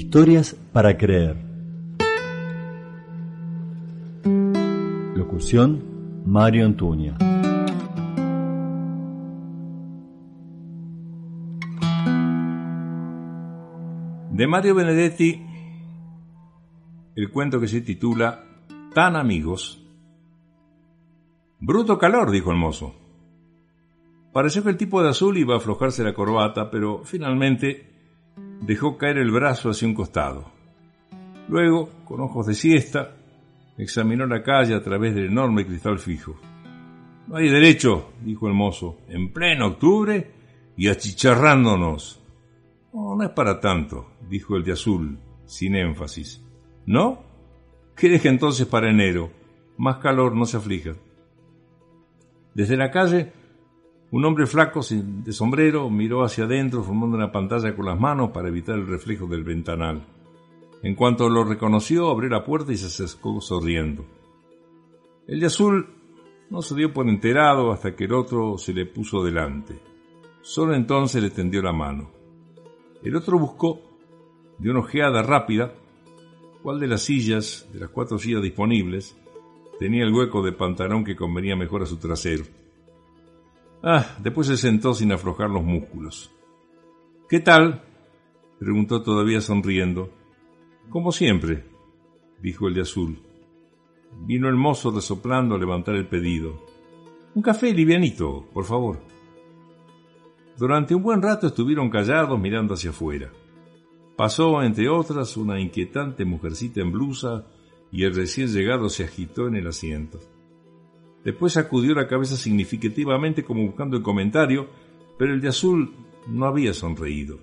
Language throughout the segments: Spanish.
Historias para creer. Locución Mario Antuña. De Mario Benedetti, el cuento que se titula Tan amigos. Bruto calor, dijo el mozo. Pareció que el tipo de azul iba a aflojarse la corbata, pero finalmente dejó caer el brazo hacia un costado. Luego, con ojos de siesta, examinó la calle a través del enorme cristal fijo. No hay derecho, dijo el mozo, en pleno octubre y achicharrándonos. No, no es para tanto, dijo el de azul, sin énfasis. ¿No? ¿Qué deje entonces para enero? Más calor, no se aflija. Desde la calle, un hombre flaco de sombrero miró hacia adentro formando una pantalla con las manos para evitar el reflejo del ventanal. En cuanto lo reconoció, abrió la puerta y se acercó sonriendo. El de azul no se dio por enterado hasta que el otro se le puso delante. Solo entonces le tendió la mano. El otro buscó, de una ojeada rápida, cuál de las sillas, de las cuatro sillas disponibles, tenía el hueco de pantalón que convenía mejor a su trasero. Ah, después se sentó sin aflojar los músculos. ¿Qué tal? preguntó todavía sonriendo. Como siempre, dijo el de azul. Vino el mozo resoplando a levantar el pedido. Un café livianito, por favor. Durante un buen rato estuvieron callados mirando hacia afuera. Pasó, entre otras, una inquietante mujercita en blusa y el recién llegado se agitó en el asiento. Después sacudió la cabeza significativamente como buscando el comentario, pero el de azul no había sonreído.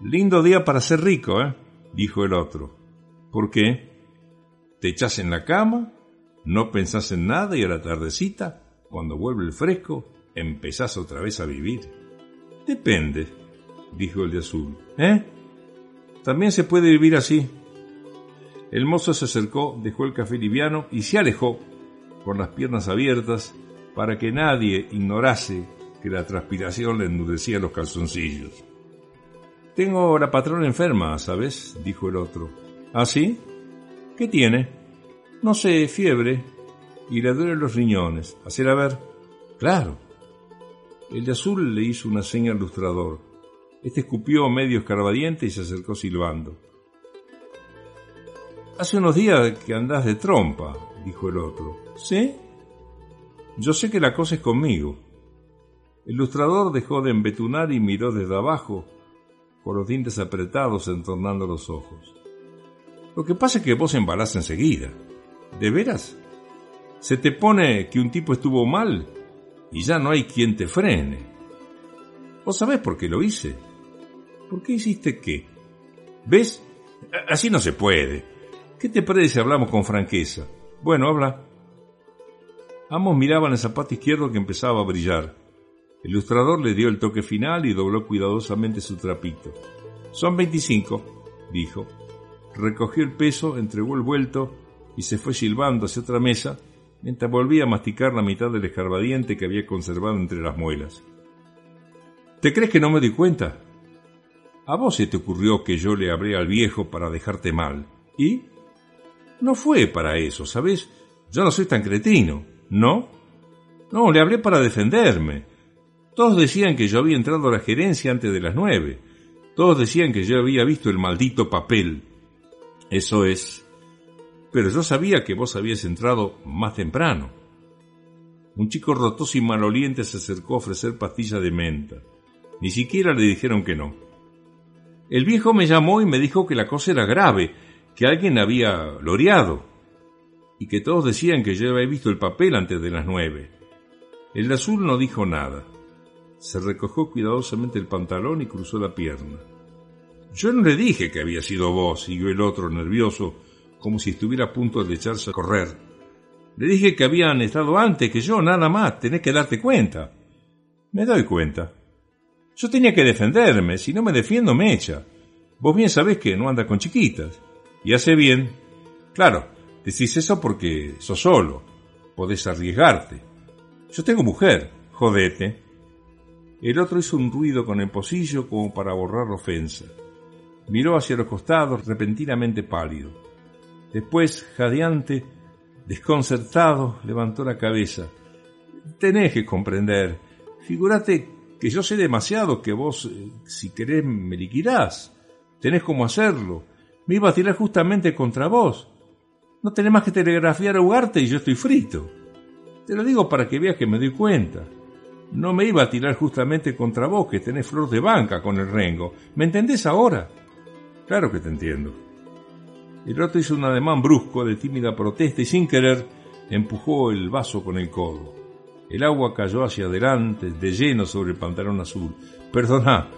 Lindo día para ser rico, ¿eh? dijo el otro. ¿Por qué? ¿Te echas en la cama? ¿No pensás en nada y a la tardecita, cuando vuelve el fresco, empezás otra vez a vivir? Depende, dijo el de azul. ¿Eh? También se puede vivir así. El mozo se acercó, dejó el café liviano y se alejó, con las piernas abiertas, para que nadie ignorase que la transpiración le endurecía los calzoncillos. Tengo la patrona enferma, ¿sabes? dijo el otro. ¿Ah, sí? ¿Qué tiene? No sé, fiebre. Y le duelen los riñones. Hacer a ver. Claro. El de azul le hizo una seña al lustrador. Este escupió medio escarbadiente y se acercó silbando. Hace unos días que andás de trompa, dijo el otro. ¿Sí? Yo sé que la cosa es conmigo. El lustrador dejó de embetunar y miró desde abajo, con los dientes apretados entornando los ojos. Lo que pasa es que vos embalás enseguida. ¿De veras? Se te pone que un tipo estuvo mal y ya no hay quien te frene. ¿Vos sabés por qué lo hice? ¿Por qué hiciste qué? ¿Ves? Así no se puede. ¿Qué te parece si hablamos con franqueza? Bueno, habla. Ambos miraban el zapato izquierdo que empezaba a brillar. El ilustrador le dio el toque final y dobló cuidadosamente su trapito. Son veinticinco, dijo. Recogió el peso, entregó el vuelto y se fue silbando hacia otra mesa mientras volvía a masticar la mitad del escarbadiente que había conservado entre las muelas. ¿Te crees que no me di cuenta? A vos se te ocurrió que yo le hablé al viejo para dejarte mal. ¿Y? No fue para eso, ¿sabes? Yo no soy tan cretino, ¿no? No, le hablé para defenderme. Todos decían que yo había entrado a la gerencia antes de las nueve. Todos decían que yo había visto el maldito papel. Eso es. Pero yo sabía que vos habías entrado más temprano. Un chico rotoso y maloliente se acercó a ofrecer pastillas de menta. Ni siquiera le dijeron que no. El viejo me llamó y me dijo que la cosa era grave, que alguien había loreado y que todos decían que yo había visto el papel antes de las nueve. El azul no dijo nada. Se recogió cuidadosamente el pantalón y cruzó la pierna. Yo no le dije que había sido vos, siguió el otro nervioso, como si estuviera a punto de echarse a correr. Le dije que habían estado antes que yo, nada más, tenés que darte cuenta. Me doy cuenta. Yo tenía que defenderme, si no me defiendo me echa. Vos bien sabés que no anda con chiquitas. Y hace bien. Claro, decís eso porque sos solo. Podés arriesgarte. Yo tengo mujer. Jodete. El otro hizo un ruido con el pocillo como para borrar la ofensa. Miró hacia los costados, repentinamente pálido. Después, jadeante, desconcertado, levantó la cabeza. Tenés que comprender. Figúrate que yo sé demasiado que vos, eh, si querés, me liquidás. Tenés cómo hacerlo. Me iba a tirar justamente contra vos. No tenés más que telegrafiar a Ugarte y yo estoy frito. Te lo digo para que veas que me doy cuenta. No me iba a tirar justamente contra vos, que tenés flor de banca con el rengo. ¿Me entendés ahora? Claro que te entiendo. El otro hizo un ademán brusco de tímida protesta y sin querer empujó el vaso con el codo. El agua cayó hacia adelante, de lleno sobre el pantalón azul. Perdona,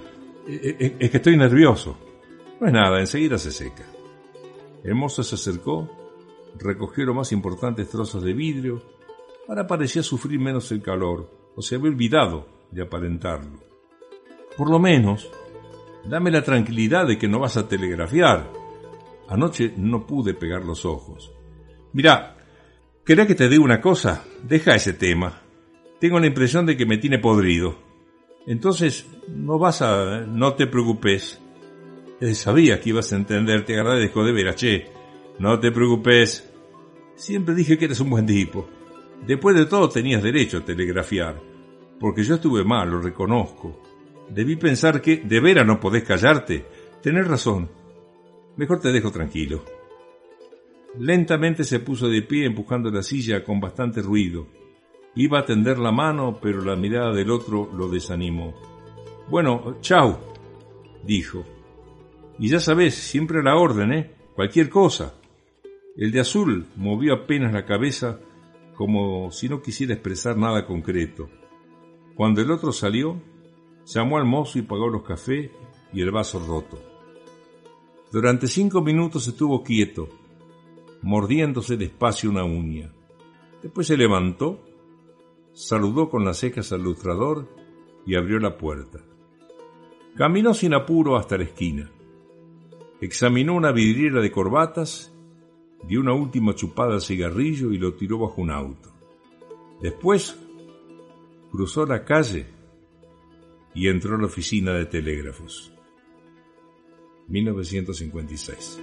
e, e, es que estoy nervioso. No es nada, enseguida se seca. El mozo se acercó, recogió los más importantes trozos de vidrio, ahora parecía sufrir menos el calor, o se había olvidado de aparentarlo. Por lo menos, dame la tranquilidad de que no vas a telegrafiar. Anoche no pude pegar los ojos. Mira, ¿querés que te diga una cosa? Deja ese tema. Tengo la impresión de que me tiene podrido. Entonces, no vas a... no te preocupes. Eh, sabía que ibas a entender, te agradezco de veras, che. No te preocupes. Siempre dije que eres un buen tipo. Después de todo tenías derecho a telegrafiar, porque yo estuve mal, lo reconozco. Debí pensar que de veras no podés callarte. Tenés razón. Mejor te dejo tranquilo. Lentamente se puso de pie empujando la silla con bastante ruido. Iba a tender la mano, pero la mirada del otro lo desanimó. Bueno, chau, dijo. Y ya sabes, siempre a la orden, ¿eh? Cualquier cosa. El de azul movió apenas la cabeza como si no quisiera expresar nada concreto. Cuando el otro salió, llamó al mozo y pagó los cafés y el vaso roto. Durante cinco minutos estuvo quieto, mordiéndose despacio una uña. Después se levantó, saludó con las cejas al lustrador y abrió la puerta. Caminó sin apuro hasta la esquina. Examinó una vidriera de corbatas dio una última chupada al cigarrillo y lo tiró bajo un auto. Después cruzó la calle y entró a la oficina de telégrafos. 1956.